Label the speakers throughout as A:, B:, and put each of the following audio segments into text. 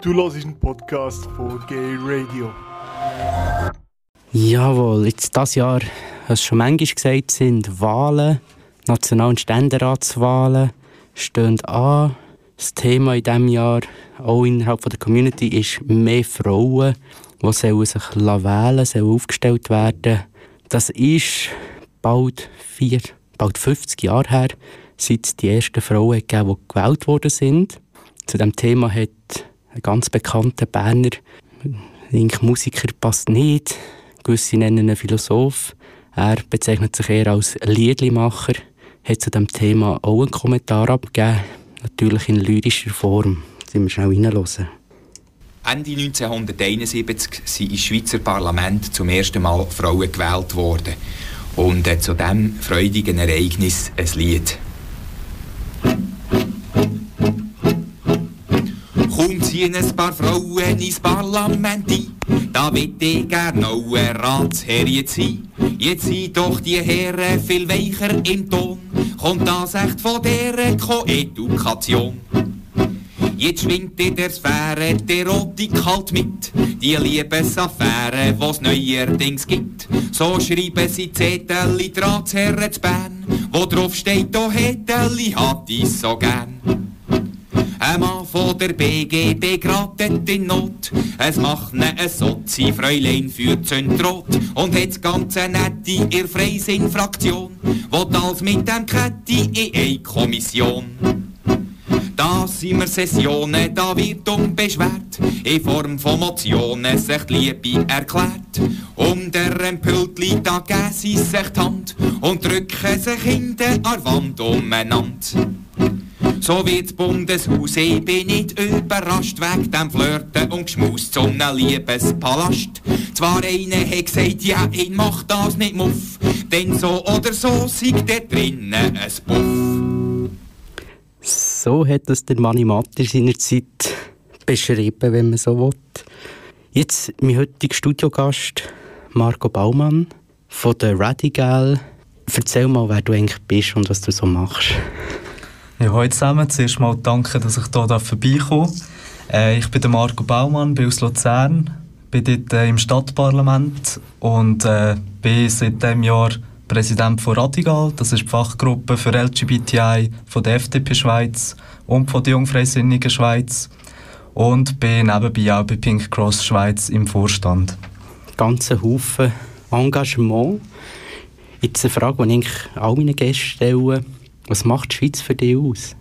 A: Du hörst einen Podcast von Gay Radio.
B: Jawohl, jetzt das Jahr, was schon manchmal gesagt sind Wahlen, National- und Ständeratswahlen stehen an. Das Thema in diesem Jahr, auch innerhalb der Community, ist mehr Frauen, die sollen sich wählen sollen, aufgestellt werden. Das ist bald vier, bald 50 Jahre her, seit es die ersten Frauen gegeben die gewählt worden sind. Zu diesem Thema hat ein ganz bekannter Berner ich Musiker passt nicht. Gewisse nennen ihn Philosoph. Er bezeichnet sich eher als Liedlimacher. Hat zu diesem Thema auch einen Kommentar abgegeben. Natürlich in lyrischer Form. Jetzt wir schnell reinhören.
C: Ende 1971 sind im Schweizer Parlament zum ersten Mal Frauen gewählt worden. Und äh, zu diesem freudigen Ereignis ein Lied. Kaum ziehen ein paar Frauen ins Parlament ein, da will ich gern auch ein Ratsherr sein. Jetzt sind doch die Herren viel weicher im Ton, kommt das echt von der Koedukation. Jetzt schwingt in der Sphäre die Erotik halt mit, die Liebesaffäre, was neuerdings gibt. So schreiben sie Zettel in Ratsherren zu Bern, wo drauf steht, oh Heteli hat ich so gern. Ein Mann von der BGB geratet in Not. Es macht ne ein Sozi-Fräulein für Zündrot und hat ganze nette ihr Freisinn-Fraktion, will alles mit dem Ketti in eine Kommission. Da sind wir Sessionen, da wird unbeschwert, in Form von Motionen sich die Liebe erklärt. Um der Empültli, da geben sie sich die Hand und drücken sich in der Wand umeinander. So wird's Bundeshaus, ich bin nicht überrascht wegen dem Flirten und Geschmaus zum Liebespalast. Zwar einer hat gesagt, ja, ich mach das nicht muff, denn so oder so siegt der drinnen ein Buff.
B: So hat das der Manni Matter seinerzeit beschrieben, wenn man so will. Jetzt mein heutiger Studiogast, Marco Baumann von der Radical. Erzähl mal, wer du eigentlich bist und was du so machst.
D: Ja, hallo zusammen. Zuerst mal danke, dass ich hier vorbeikomme. Äh, ich bin der Marco Baumann, bin aus Luzern, bin dort äh, im Stadtparlament und äh, bin seit diesem Jahr Präsident von Radigal. Das ist die Fachgruppe für LGBTI von der FDP Schweiz und von der Jungfreisinnigen Schweiz. Und bin nebenbei auch bei Pink Cross Schweiz im Vorstand.
B: Ganze Haufen Engagement. Jetzt eine Frage, die ich all meinen Gästen stelle was macht die Schweiz für dich aus?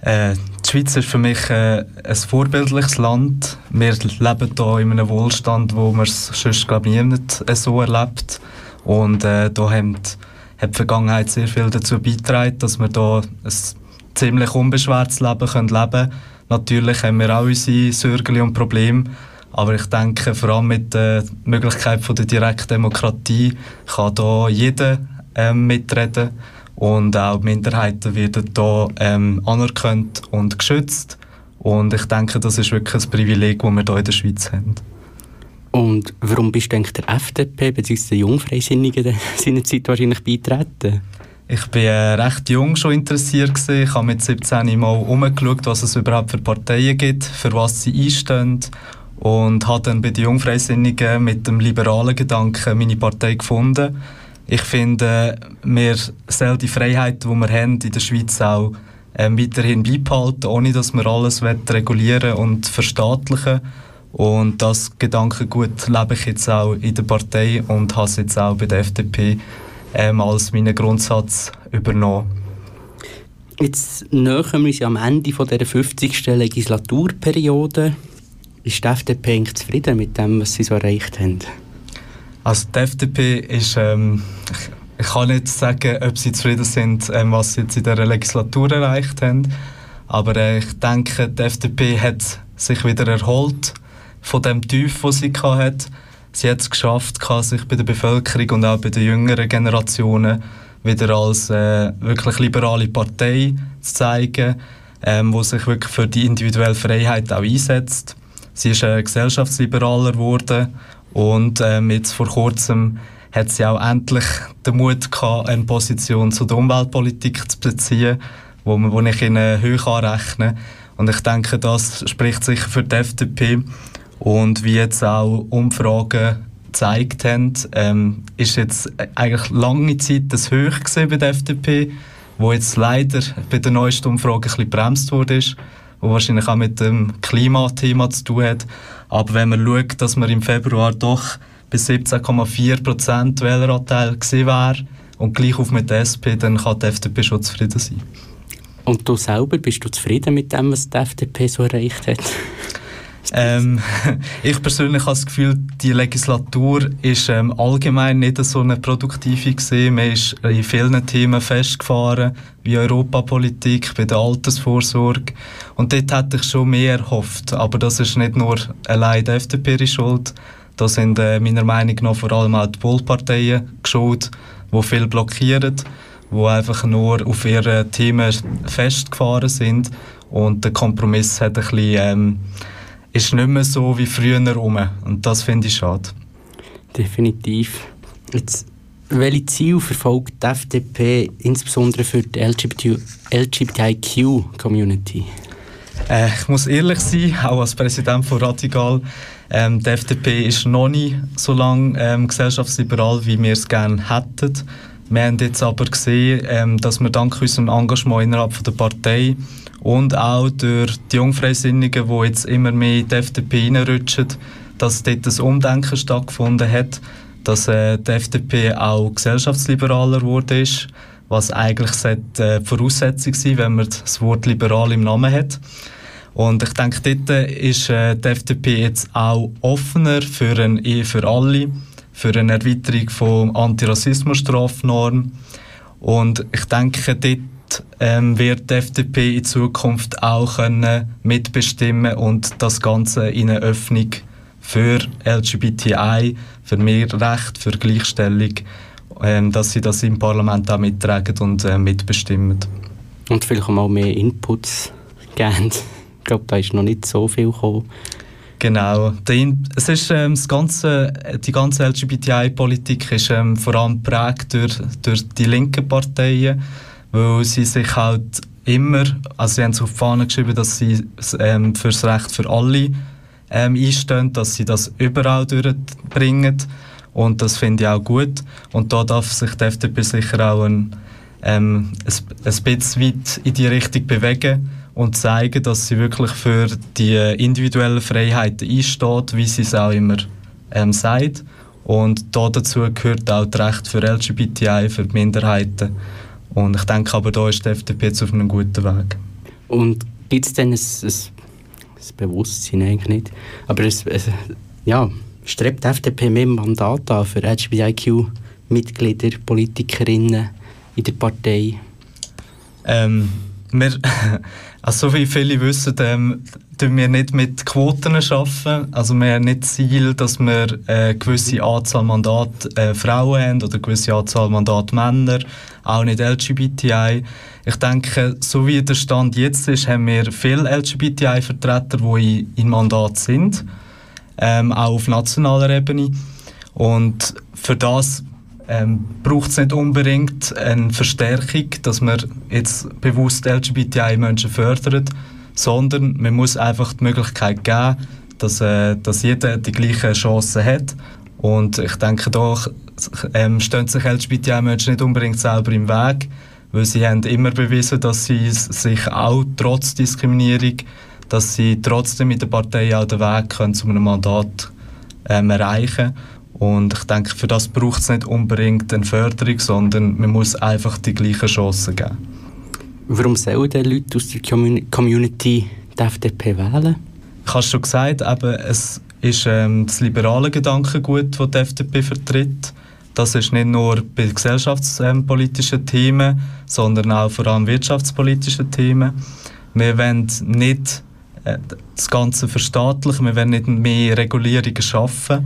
D: Äh, die Schweiz ist für mich äh, ein vorbildliches Land. Wir leben hier in einem Wohlstand, wo man es sonst ich nicht so erlebt. Und äh, da hat die Vergangenheit sehr viel dazu beigetragen, dass wir hier ein ziemlich unbeschwertes Leben können leben können. Natürlich haben wir auch unsere Sorgen und Probleme. Aber ich denke, vor allem mit der Möglichkeit von der Direktdemokratie kann hier jeder ähm, mitreden und auch Minderheiten werden hier ähm, anerkannt und geschützt. Und ich denke, das ist wirklich ein Privileg, das wir hier in der Schweiz haben.
B: Und warum bist du eigentlich der FDP bzw. der Jungfreisinnigen seinerzeit wahrscheinlich beitreten?
D: Ich war äh, recht jung schon interessiert. Gewesen. Ich habe mit 17 mal umgeschaut, was es überhaupt für Parteien gibt, für was sie einstehen. Und habe dann bei den Jungfreisinnigen mit dem liberalen Gedanken meine Partei gefunden ich finde, wir sollen die Freiheit, die wir haben in der Schweiz auch ähm, weiterhin beibehalten, ohne dass wir alles regulieren und verstaatlichen und das Gedankengut lebe ich jetzt auch in der Partei und habe es jetzt auch bei der FDP ähm, als meinen Grundsatz übernommen.
B: Jetzt nähern wir uns am Ende von dieser 50. Legislaturperiode. Ist die FDP zufrieden mit dem, was sie so erreicht haben?
D: Also die FDP ist, ähm, ich, kann nicht sagen, ob sie zufrieden sind, ähm, was sie jetzt in der Legislatur erreicht haben, aber äh, ich denke, die FDP hat sich wieder erholt von dem Tief, das sie hatte. Sie hat es geschafft, sich bei der Bevölkerung und auch bei den jüngeren Generationen wieder als äh, wirklich liberale Partei zu zeigen, ähm, wo sich wirklich für die individuelle Freiheit auch einsetzt. Sie ist äh, gesellschaftsliberaler geworden und ähm, jetzt vor kurzem hat sie auch endlich den Mut gehabt, eine Position zu der Umweltpolitik zu beziehen, wo, wo ich ihnen hoch anrechne. Und ich denke, das spricht sicher für die FDP. Und wie jetzt auch Umfragen gezeigt haben, ähm, ist jetzt eigentlich lange Zeit das Hoch bei der FDP, wo jetzt leider bei der neuesten Umfrage ein bisschen bremst wurde, wo wahrscheinlich auch mit dem Klimathema zu tun hat. Aber wenn man schaut, dass man im Februar doch bis 17,4 Prozent Wähleranteil gesehen wäre und gleich auf mit der SP, dann kann die FDP schon zufrieden sein.
B: Und du selber, bist du zufrieden mit dem, was die FDP so erreicht hat?
D: Ähm, ich persönlich habe das Gefühl, die Legislatur ist ähm, allgemein nicht so eine produktive gesehen. Man ist in vielen Themen festgefahren, wie Europapolitik, bei der Altersvorsorge. Und dort hätte ich schon mehr erhofft. Aber das ist nicht nur allein die FDP schuld. Da sind äh, meiner Meinung nach vor allem auch die Polparteien schuld, die viel blockieren, die einfach nur auf ihre Themen festgefahren sind. Und der Kompromiss hat ein bisschen... Ähm, ist nicht mehr so wie früher rum. Und das finde ich schade.
B: Definitiv. Jetzt, welche Ziele verfolgt die FDP insbesondere für die LGBTIQ-Community?
D: Äh, ich muss ehrlich sein, auch als Präsident von Radical, ähm, die FDP ist noch nicht so lange ähm, gesellschaftsliberal, wie wir es gerne hätten. Wir haben jetzt aber gesehen, ähm, dass wir dank unserem Engagement innerhalb der Partei und auch durch die Jungfreisinnigen, die jetzt immer mehr in die FDP reinrutschen, dass dort ein Umdenken stattgefunden hat, dass äh, die FDP auch gesellschaftsliberaler geworden ist, was eigentlich sollte, äh, Voraussetzung sein wenn man das Wort liberal im Namen hat. Und ich denke, dort ist äh, die FDP jetzt auch offener für eine Ehe für alle, für eine Erweiterung von Antirassismusstrafnormen. Und ich denke, dort ähm, wird die FDP in Zukunft auch können mitbestimmen und das Ganze in eine Öffnung für LGBTI, für mehr Recht, für Gleichstellung, ähm, dass sie das im Parlament auch mittragen und äh, mitbestimmen.
B: Und vielleicht auch mal mehr Inputs geben. Ich glaube, da ist noch nicht so viel gekommen.
D: Genau. Es ist, ähm, das ganze, die ganze LGBTI-Politik ist ähm, vor allem geprägt durch, durch die linken Parteien weil sie sich halt immer, also sie haben sich auf die Fahne geschrieben, dass sie ähm, für das Recht für alle ähm, einstehen, dass sie das überall durchbringen und das finde ich auch gut und da darf sich die FDP sicher auch ein, ähm, ein, ein bisschen weit in die Richtung bewegen und zeigen, dass sie wirklich für die individuellen Freiheiten einsteht, wie sie es auch immer ähm, sagt. Und da dazu gehört auch das Recht für LGBTI, für Minderheiten. Und ich denke aber, da ist die FDP jetzt auf einem guten Weg.
B: Und gibt es denn ein, ein, ein, Bewusstsein eigentlich nicht, aber es, es, ja, strebt die FDP mehr Mandat an für LGBTIQ-Mitglieder, Politikerinnen in der Partei?
D: Ähm, wir, also so wie viele wissen, ähm, tun wir nicht mit Quoten arbeiten. Also wir haben nicht das Ziel, dass wir eine gewisse Anzahl Mandate äh, Frauen haben oder eine gewisse Anzahl Mandate Männer, auch nicht LGBTI. Ich denke, so wie der Stand jetzt ist, haben wir viele LGBTI-Vertreter, die in, in Mandat sind, ähm, auch auf nationaler Ebene. Und für das ähm, braucht es nicht unbedingt eine Verstärkung, dass man jetzt bewusst LGBTI-Menschen fördert, sondern man muss einfach die Möglichkeit geben, dass, äh, dass jeder die gleichen Chancen hat. Und ich denke, da ähm, stehen sich LGBTI-Menschen nicht unbedingt selber im Weg, weil sie haben immer bewiesen, dass sie sich auch trotz Diskriminierung, dass sie trotzdem mit der Partei auch den Weg können, zu einem Mandat ähm, erreichen und ich denke, für das braucht es nicht unbedingt eine Förderung, sondern man muss einfach die gleichen Chancen geben.
B: Warum sollen die Leute aus der Community die FDP wählen?
D: Ich habe es schon gesagt, eben, es ist ähm, das liberale Gedankengut, das die FDP vertritt. Das ist nicht nur bei gesellschaftspolitischen Themen, sondern auch vor allem wirtschaftspolitischen Themen. Wir wollen nicht äh, das Ganze verstaatlichen, wir wollen nicht mehr Regulierungen schaffen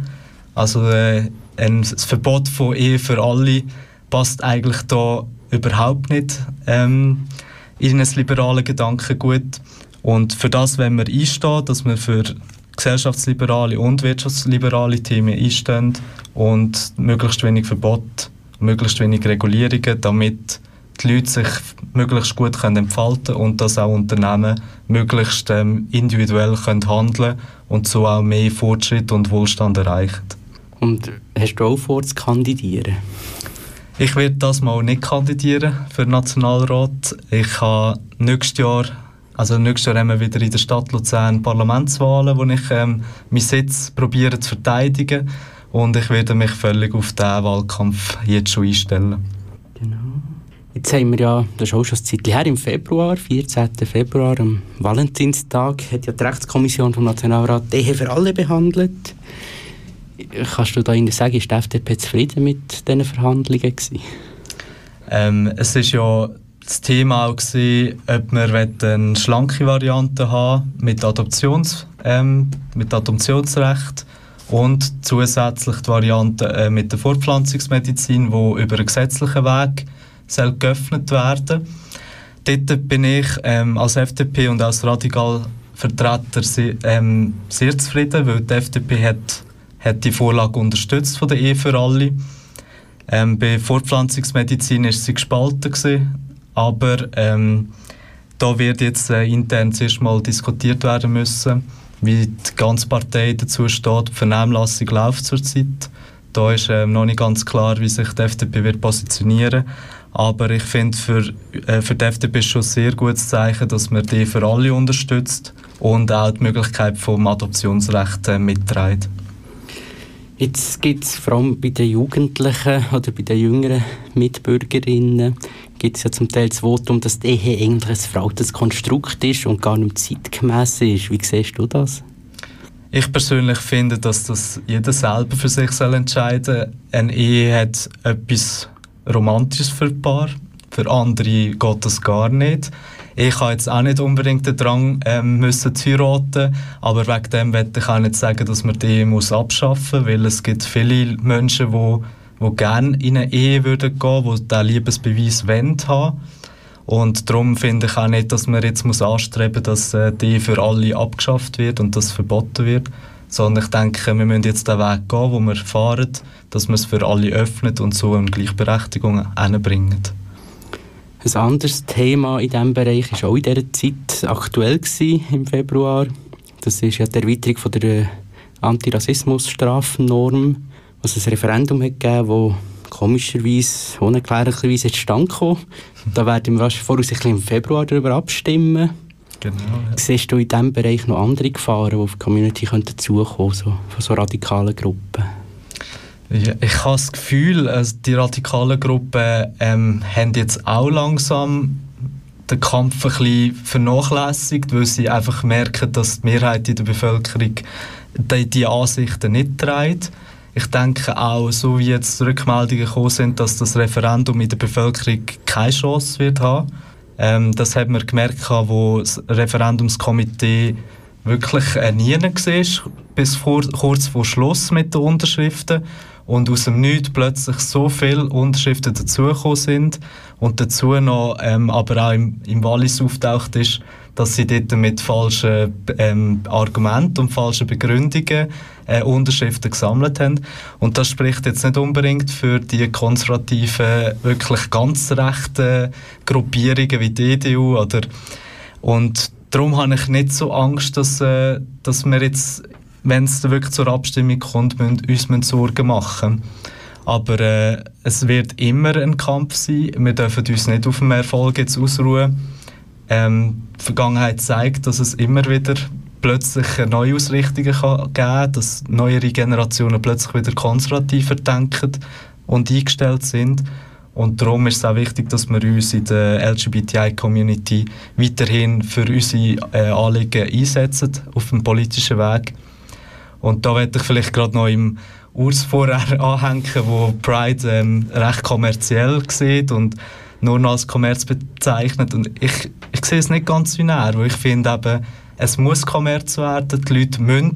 D: also äh, ein Verbot von Ehe für alle passt eigentlich da überhaupt nicht ähm, in ein liberales Gedankengut. Und für das, wenn wir einstehen, dass wir für gesellschaftsliberale und wirtschaftsliberale Themen einstehen und möglichst wenig Verbot, möglichst wenig Regulierungen, damit die Leute sich möglichst gut können entfalten und dass auch Unternehmen möglichst ähm, individuell können und so auch mehr Fortschritt und Wohlstand erreichen.
B: Und hast du auch vor, zu kandidieren?
D: Ich werde das mal nicht kandidieren für den Nationalrat. Ich habe nächstes Jahr, also nächstes Jahr haben wir wieder in der Stadt Luzern Parlamentswahlen, wo ich ähm, meinen Sitz probiere zu verteidigen und ich werde mich völlig auf diesen Wahlkampf jetzt schon einstellen.
B: Genau. Jetzt haben wir ja, das ist auch schon ein Zeit her, im Februar, 14. Februar, am Valentinstag, hat ja die Rechtskommission vom Nationalrat die Ehe für alle behandelt. Kannst du da Ihnen sagen, ist die FDP zufrieden mit diesen Verhandlungen?
D: Ähm, es ist ja das Thema auch gewesen, ob wir eine schlanke Variante haben mit, Adoptions, ähm, mit Adoptionsrecht und zusätzlich die Variante äh, mit der Fortpflanzungsmedizin, wo über einen gesetzlichen Weg soll geöffnet werden. Dort bin ich ähm, als FDP und als Radikalvertreter ähm, sehr zufrieden, weil die FDP hat hat die Vorlage unterstützt von der Ehe für alle. Ähm, bei Fortpflanzungsmedizin ist sie gespalten gewesen, aber ähm, da wird jetzt äh, intern zuerst mal diskutiert werden müssen, wie die ganze Partei dazu steht. Die Vernehmlassung läuft zurzeit. Da ist ähm, noch nicht ganz klar, wie sich die FDP wird positionieren aber ich finde, für, äh, für die FDP ist schon ein sehr gutes Zeichen, dass man die für alle unterstützt und auch die Möglichkeit vom Adoptionsrecht äh, mitträgt.
B: Jetzt gibt es vor allem bei den Jugendlichen oder bei den jüngeren Mitbürgerinnen gibt ja zum Teil das Votum, dass die Ehe eigentlich ein veraltetes Konstrukt ist und gar nicht zeitgemäß ist. Wie siehst du das?
D: Ich persönlich finde, dass das jeder selber für sich soll entscheiden soll. Eine Ehe hat etwas Romantisches für ein Paar, für andere geht das gar nicht. Ich habe jetzt auch nicht unbedingt den Drang, ähm, müssen zu heiraten, aber wegen dem möchte ich auch nicht sagen, dass man die muss abschaffen muss, weil es gibt viele Menschen, die, die gerne in eine Ehe würden gehen würden, die diesen Liebesbeweis wollen haben. Und darum finde ich auch nicht, dass man jetzt muss anstreben muss, dass äh, die für alle abgeschafft wird und das verboten wird. Sondern ich denke, wir müssen jetzt den Weg gehen, wo wir fahren, dass man es für alle öffnet und so eine Gleichberechtigung hinbringt.
B: Ein anderes Thema in diesem Bereich war auch in dieser Zeit aktuell gewesen, im Februar. Das ist ja die Erweiterung von der Antirassismus-Strafnorm, was ein Referendum hat gegeben, das komischerweise, unerklärlicherweise zustande kam. Da werden wir voraussichtlich im Februar darüber abstimmen. Genau, ja. Siehst du in diesem Bereich noch andere Gefahren, die auf die Community dazukommen könnten, so, von so radikalen Gruppen?
D: Ja, ich habe das Gefühl, also die radikalen Gruppen ähm, haben jetzt auch langsam den Kampf ein bisschen vernachlässigt, weil sie einfach merken, dass die Mehrheit in der Bevölkerung die, die Ansichten nicht trägt. Ich denke auch, so wie jetzt Rückmeldungen gekommen sind, dass das Referendum in der Bevölkerung keine Chance wird haben. Ähm, das hat man gemerkt, wo das Referendumskomitee wirklich äh, nie war, bis vor, kurz vor Schluss mit den Unterschriften und aus dem Nichts plötzlich so viele Unterschriften dazugekommen sind und dazu noch ähm, aber auch im, im Wallis auftaucht ist, dass sie dort mit falschen ähm, Argumenten und falschen Begründungen äh, Unterschriften gesammelt haben. Und das spricht jetzt nicht unbedingt für die konservativen, wirklich ganz rechten Gruppierungen wie die EDU. Oder, und darum habe ich nicht so Angst, dass, äh, dass wir jetzt wenn es wirklich zur Abstimmung kommt, müssen uns Sorgen machen. Aber äh, es wird immer ein Kampf sein. Wir dürfen uns nicht auf dem Erfolg jetzt ausruhen. Ähm, die Vergangenheit zeigt, dass es immer wieder plötzlich Neuausrichtungen kann geben kann, dass neuere Generationen plötzlich wieder konservativer denken und eingestellt sind. Und darum ist es auch wichtig, dass wir uns in der LGBTI-Community weiterhin für unsere äh, Anliegen einsetzen auf dem politischen Weg. Und da werde ich vielleicht gerade noch im Urs vorher anhängen, wo Pride ähm, recht kommerziell sieht und nur noch als Kommerz bezeichnet. Und ich, ich sehe es nicht ganz er, weil ich finde eben, es muss Kommerz werden. Die Leute müssen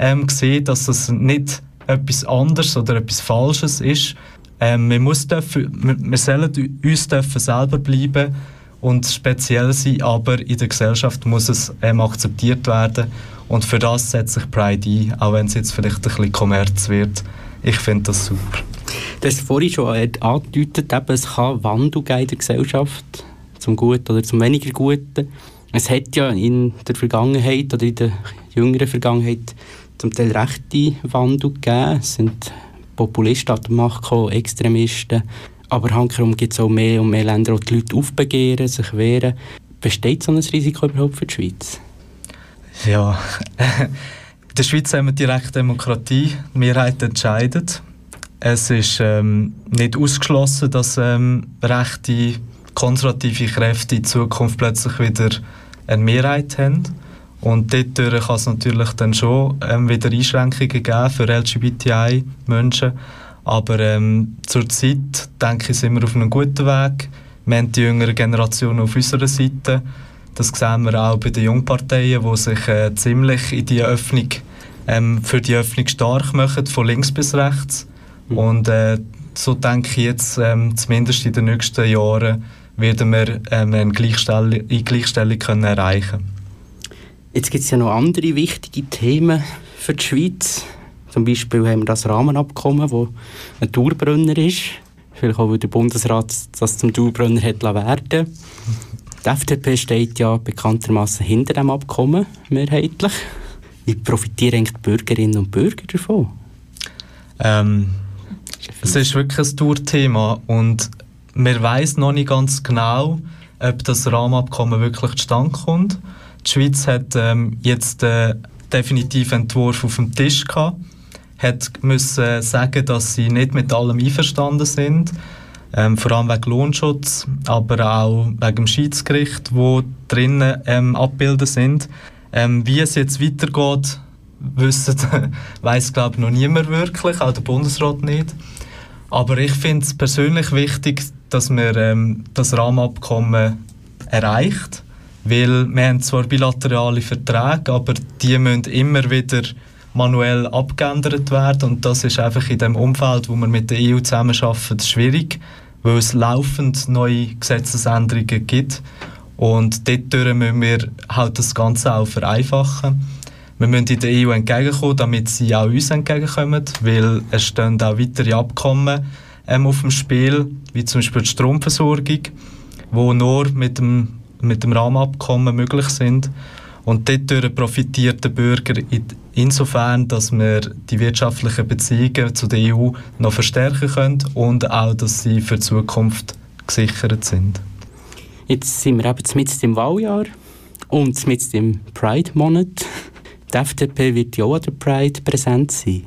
D: ähm, sehen, dass es nicht etwas anderes oder etwas Falsches ist. Ähm, wir, muss dürfen, wir, wir sollen uns dürfen selber bleiben und speziell sein, aber in der Gesellschaft muss es ähm, akzeptiert werden und für das setzt sich Pride ein, auch wenn es jetzt vielleicht ein bisschen Kommerz wird. Ich finde das super.
B: Du hast vorhin schon angedeutet, eben, es kann Wandel geben in der Gesellschaft, zum Guten oder zum weniger Guten. Es hat ja in der Vergangenheit oder in der jüngeren Vergangenheit zum Teil rechte Wandel gegeben. Es sind Populisten an der Macht gekommen, Extremisten. Aber hankerum gibt es auch mehr und mehr Länder, wo die Leute aufbegehren, sich wehren. Besteht so ein Risiko überhaupt für die Schweiz?
D: Ja, in der Schweiz haben wir direkte Demokratie, die Mehrheit entscheidet. Es ist ähm, nicht ausgeschlossen, dass ähm, rechte, konservative Kräfte in Zukunft plötzlich wieder eine Mehrheit haben. Und dort kann es natürlich dann schon ähm, wieder Einschränkungen geben für LGBTI-Menschen. Aber ähm, zurzeit, denke ich, sind wir auf einem guten Weg. Wir haben die jüngere Generation auf unserer Seite. Das sehen wir auch bei den Jungparteien, die sich äh, ziemlich in die Öffnung, ähm, für die Öffnung stark machen, von links bis rechts. Mhm. Und äh, so denke ich jetzt, ähm, zumindest in den nächsten Jahren, werden wir ähm, eine Gleichstellung, eine Gleichstellung können erreichen
B: Jetzt gibt es ja noch andere wichtige Themen für die Schweiz. Zum Beispiel haben wir das Rahmenabkommen, das ein Dauerbrenner ist. Vielleicht auch, weil der Bundesrat das zum Dauerbrenner hat werden Die FDP steht ja bekanntermaßen hinter dem Abkommen, mehrheitlich. Wie profitieren eigentlich die Bürgerinnen und Bürger davon?
D: Ähm, es ist wirklich ein Tourthema und man weiß noch nicht ganz genau, ob das Rahmenabkommen wirklich zustande kommt. Die Schweiz hat ähm, jetzt den definitiven Entwurf auf dem Tisch gehabt, hat müssen sagen, dass sie nicht mit allem einverstanden sind, ähm, vor allem wegen Lohnschutz, aber auch wegen dem Schiedsgericht, wo drinnen ähm, abgebildet sind. Ähm, wie es jetzt weitergeht, wissen, weiß glaube ich noch niemand wirklich, auch der Bundesrat nicht. Aber ich finde es persönlich wichtig, dass wir ähm, das Rahmenabkommen erreicht weil wir haben zwar bilaterale Verträge, aber die müssen immer wieder manuell abgeändert werden und das ist einfach in dem Umfeld, wo wir mit der EU zusammenarbeiten, schwierig, weil es laufend neue Gesetzesänderungen gibt und dort müssen wir halt das Ganze auch vereinfachen. Wir müssen in der EU entgegenkommen, damit sie auch uns entgegenkommen, weil es stehen auch weitere Abkommen ähm, auf dem Spiel, wie zum Beispiel die Stromversorgung, wo nur mit dem mit dem Rahmenabkommen möglich sind. Und dadurch profitiert der Bürger insofern, dass wir die wirtschaftlichen Beziehungen zu der EU noch verstärken können und auch, dass sie für die Zukunft gesichert sind.
B: Jetzt sind wir eben mit im Wahljahr und mit im Pride-Monat. Die FDP wird ja auch an der Pride präsent sein.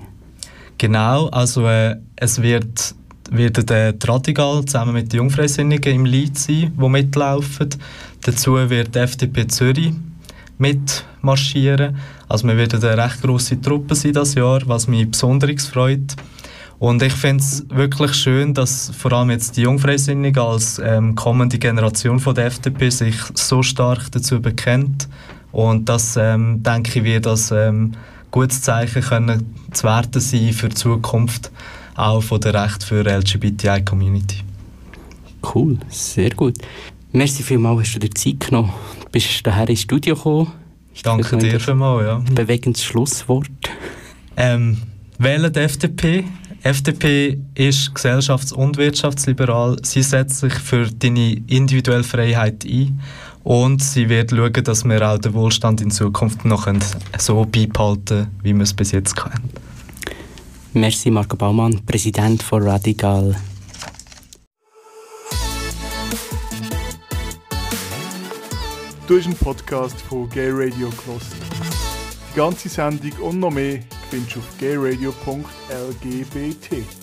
D: Genau, also äh, es wird wird der Radigal zusammen mit den Jungfreisinnigen im Lied sein, die mitlaufen. Dazu wird die FDP Zürich mitmarschieren. Also wir werden eine recht grosse Truppe sein das Jahr, was mich besonders freut. Und ich finde es wirklich schön, dass vor allem jetzt die Jungfreisinnigen als ähm, kommende Generation von der FDP sich so stark dazu bekennt. Und das, ähm, denke ich, wird das ähm, gutes Zeichen können zu werden sein für die Zukunft, auch von der Recht für LGBTI-Community.
B: Cool, sehr gut. Merci vielmals, hast du dir Zeit genommen. Du bist daher ins Studio gekommen.
D: Danke dir vielmals, ja.
B: Bewegendes Schlusswort.
D: Ähm, wählen die FDP. FDP ist gesellschafts- und wirtschaftsliberal. Sie setzt sich für deine individuelle Freiheit ein und sie wird schauen, dass wir auch den Wohlstand in Zukunft noch so beibehalten wie wir es bis jetzt können.
B: Merci Marco Baumann, Präsident von Radical.
A: Du hast einen Podcast von Gay Radio gehört. Die ganze Sendung und noch mehr findest du auf gayradio.lgbt.